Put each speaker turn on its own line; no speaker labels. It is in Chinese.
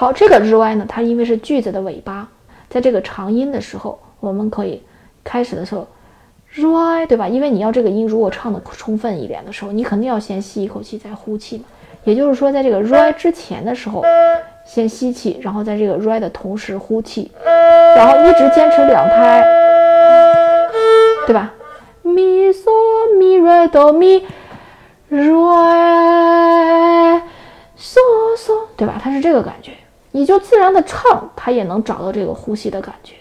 好，这个 ry 呢，它因为是句子的尾巴，在这个长音的时候，我们可以开始的时候 ry，对吧？因为你要这个音如果唱的充分一点的时候，你肯定要先吸一口气再呼气嘛。也就是说，在这个 ry 之前的时候，先吸气，然后在这个 ry 的同时呼气，然后一直坚持两拍，对吧？咪嗦咪瑞哆咪瑞嗦嗦，对吧？它是这个感觉。你就自然的唱，他也能找到这个呼吸的感觉。